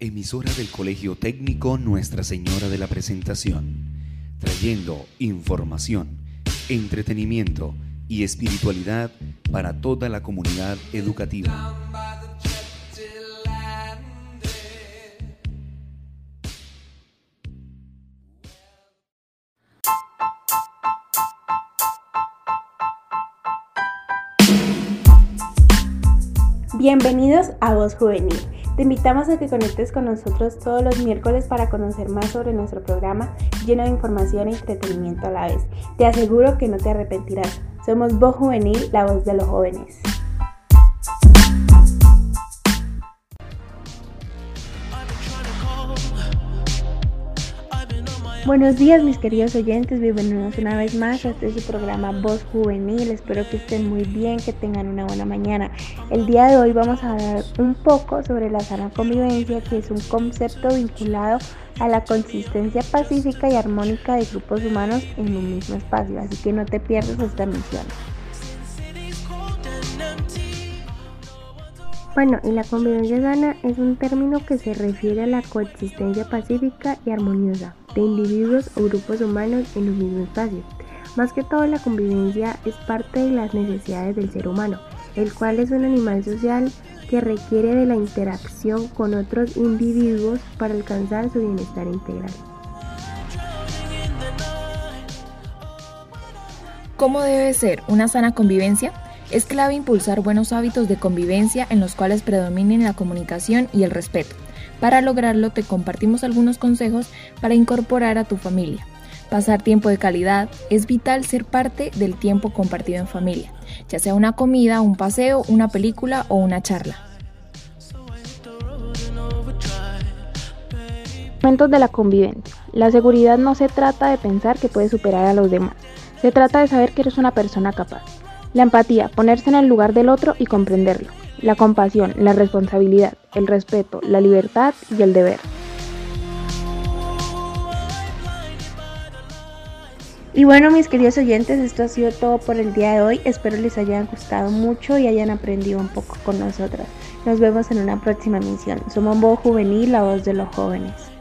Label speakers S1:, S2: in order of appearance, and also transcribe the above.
S1: emisora del Colegio Técnico Nuestra Señora de la Presentación, trayendo información, entretenimiento y espiritualidad para toda la comunidad educativa.
S2: Bienvenidos a Voz Juvenil. Te invitamos a que conectes con nosotros todos los miércoles para conocer más sobre nuestro programa lleno de información y entretenimiento a la vez. Te aseguro que no te arrepentirás. Somos Voz Juvenil, la voz de los jóvenes. Buenos días mis queridos oyentes, bienvenidos una vez más a este su programa Voz Juvenil. Espero que estén muy bien, que tengan una buena mañana. El día de hoy vamos a hablar un poco sobre la sana convivencia, que es un concepto vinculado a la consistencia pacífica y armónica de grupos humanos en un mismo espacio. Así que no te pierdas esta misión. Bueno, y la convivencia sana es un término que se refiere a la coexistencia pacífica y armoniosa de individuos o grupos humanos en un mismo espacio. Más que todo la convivencia es parte de las necesidades del ser humano, el cual es un animal social que requiere de la interacción con otros individuos para alcanzar su bienestar integral.
S3: ¿Cómo debe ser una sana convivencia? Es clave impulsar buenos hábitos de convivencia en los cuales predominen la comunicación y el respeto. Para lograrlo te compartimos algunos consejos para incorporar a tu familia. Pasar tiempo de calidad es vital ser parte del tiempo compartido en familia, ya sea una comida, un paseo, una película o una charla.
S2: Momentos de la convivencia. La seguridad no se trata de pensar que puedes superar a los demás, se trata de saber que eres una persona capaz. La empatía, ponerse en el lugar del otro y comprenderlo. La compasión, la responsabilidad, el respeto, la libertad y el deber. Y bueno, mis queridos oyentes, esto ha sido todo por el día de hoy. Espero les haya gustado mucho y hayan aprendido un poco con nosotras. Nos vemos en una próxima emisión. Somos Voz Juvenil, la voz de los jóvenes.